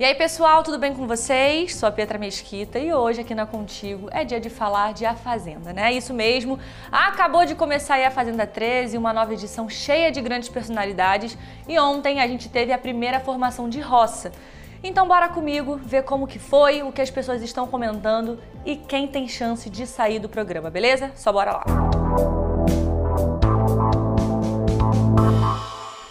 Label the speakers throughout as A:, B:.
A: E aí, pessoal, tudo bem com vocês? Sou a Petra Mesquita e hoje aqui na Contigo é dia de falar de A Fazenda, né? Isso mesmo, acabou de começar aí a Fazenda 13, uma nova edição cheia de grandes personalidades e ontem a gente teve a primeira formação de roça. Então bora comigo ver como que foi, o que as pessoas estão comentando e quem tem chance de sair do programa, beleza? Só bora lá.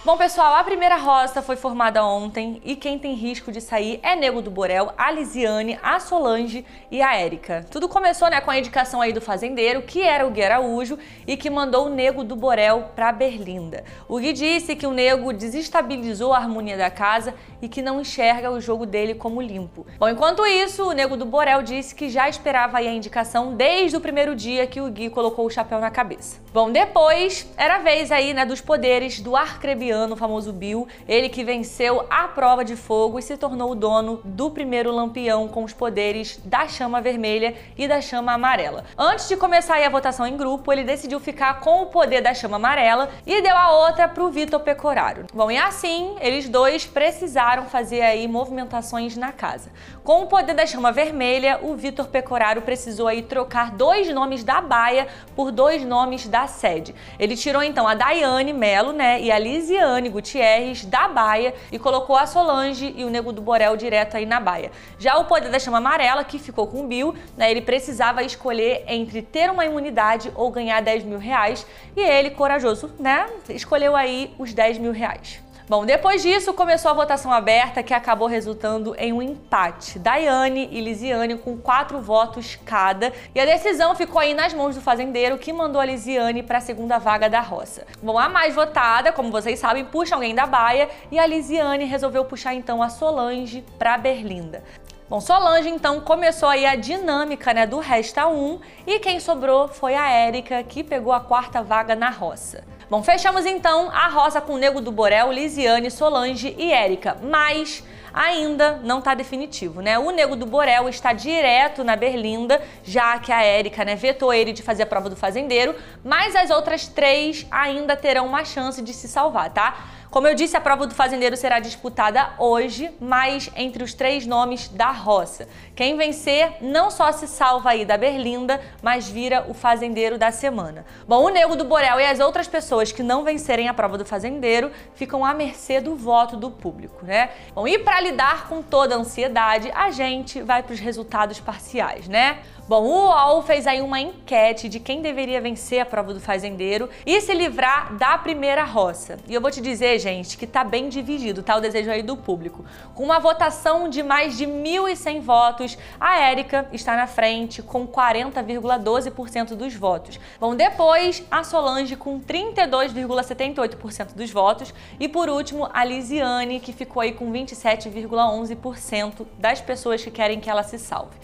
A: Bom, pessoal, a primeira roça foi formada ontem e quem tem risco de sair é Nego do Borel, a Lisiane, a Solange e a Érica. Tudo começou né, com a indicação aí do fazendeiro, que era o Gui Araújo e que mandou o Nego do Borel para Berlinda. O Gui disse que o Nego desestabilizou a harmonia da casa e que não enxerga o jogo dele como limpo. Bom, enquanto isso, o Nego do Borel disse que já esperava aí a indicação desde o primeiro dia que o Gui colocou o chapéu na cabeça. Bom, depois era a vez aí né, dos poderes do arcrebiano o famoso Bill, ele que venceu a prova de fogo e se tornou o dono do primeiro lampião com os poderes da chama vermelha e da chama amarela. Antes de começar a votação em grupo, ele decidiu ficar com o poder da chama amarela e deu a outra para o Vitor Pecoraro. Bom, e assim, eles dois precisaram fazer aí movimentações na casa. Com o poder da chama vermelha, o Vitor Pecoraro precisou aí trocar dois nomes da baia por dois nomes da sede. Ele tirou então a Daiane Melo, né, e a Lisiane Daiane Gutierrez da Baia e colocou a Solange e o Nego do Borel direto aí na Baia. Já o Poder da Chama Amarela, que ficou com o Bill, né, ele precisava escolher entre ter uma imunidade ou ganhar 10 mil reais e ele, corajoso, né, escolheu aí os 10 mil reais. Bom, depois disso começou a votação aberta que acabou resultando em um empate. Daiane e Lisiane com quatro votos cada. E a decisão ficou aí nas mãos do fazendeiro que mandou a Lisiane para a segunda vaga da roça. Bom, a mais votada, como vocês sabem, puxa alguém da baia e a Lisiane resolveu puxar então a Solange para Berlinda. Bom, Solange então começou aí a dinâmica né, do Resta 1 e quem sobrou foi a Érica, que pegou a quarta vaga na roça. Bom, fechamos então a roça com o Nego do Borel, Lisiane, Solange e Érica, mas ainda não está definitivo, né? O Nego do Borel está direto na Berlinda, já que a Érica né, vetou ele de fazer a prova do fazendeiro, mas as outras três ainda terão uma chance de se salvar, tá? Como eu disse, a prova do fazendeiro será disputada hoje, mas entre os três nomes da roça. Quem vencer não só se salva aí da Berlinda, mas vira o fazendeiro da semana. Bom, o Nego do Borel e as outras pessoas que não vencerem a prova do fazendeiro ficam à mercê do voto do público, né? Bom, e lidar com toda a ansiedade, a gente vai para os resultados parciais, né? Bom, o UOL fez aí uma enquete de quem deveria vencer a prova do fazendeiro e se livrar da primeira roça. E eu vou te dizer, gente, que tá bem dividido, tá? O desejo aí do público. Com uma votação de mais de 1.100 votos, a Érica está na frente com 40,12% dos votos. Bom, depois a Solange com 32,78% dos votos e por último a Lisiane, que ficou aí com 27,11% das pessoas que querem que ela se salve.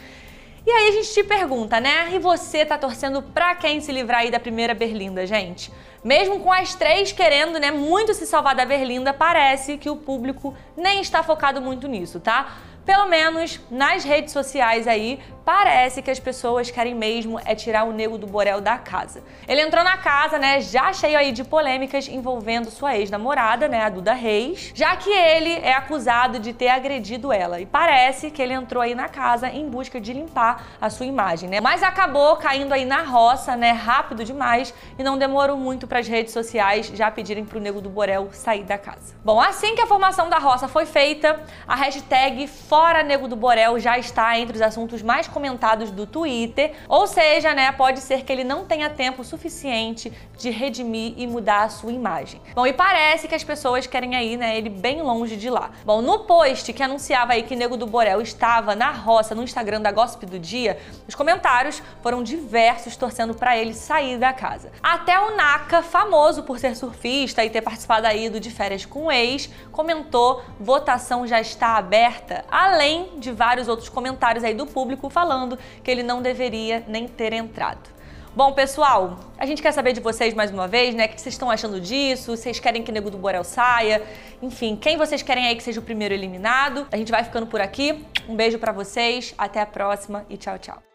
A: E aí a gente te pergunta, né? E você tá torcendo pra quem se livrar aí da primeira Berlinda, gente? Mesmo com as três querendo, né, muito se salvar da Berlinda, parece que o público nem está focado muito nisso, tá? Pelo menos nas redes sociais aí, parece que as pessoas querem mesmo é tirar o Nego do Borel da casa. Ele entrou na casa, né, já cheio aí de polêmicas envolvendo sua ex-namorada, né, a Duda Reis, já que ele é acusado de ter agredido ela. E parece que ele entrou aí na casa em busca de limpar a sua imagem, né? Mas acabou caindo aí na roça, né, rápido demais e não demorou muito para as redes sociais já pedirem pro Nego do Borel sair da casa. Bom, assim que a formação da roça foi feita, a hashtag Fora Nego do Borel já está entre os assuntos mais comentados do Twitter, ou seja, né, pode ser que ele não tenha tempo suficiente de redimir e mudar a sua imagem. Bom, e parece que as pessoas querem aí, né, ele bem longe de lá. Bom, no post que anunciava aí que Nego do Borel estava na roça no Instagram da Gossip do Dia, os comentários foram diversos torcendo para ele sair da casa. Até o Naka, famoso por ser surfista e ter participado aí do De Férias com o Ex, comentou: votação já está aberta além de vários outros comentários aí do público falando que ele não deveria nem ter entrado. Bom, pessoal, a gente quer saber de vocês mais uma vez, né? O que vocês estão achando disso? Vocês querem que o Nego do Borel saia? Enfim, quem vocês querem aí que seja o primeiro eliminado? A gente vai ficando por aqui. Um beijo para vocês, até a próxima e tchau, tchau.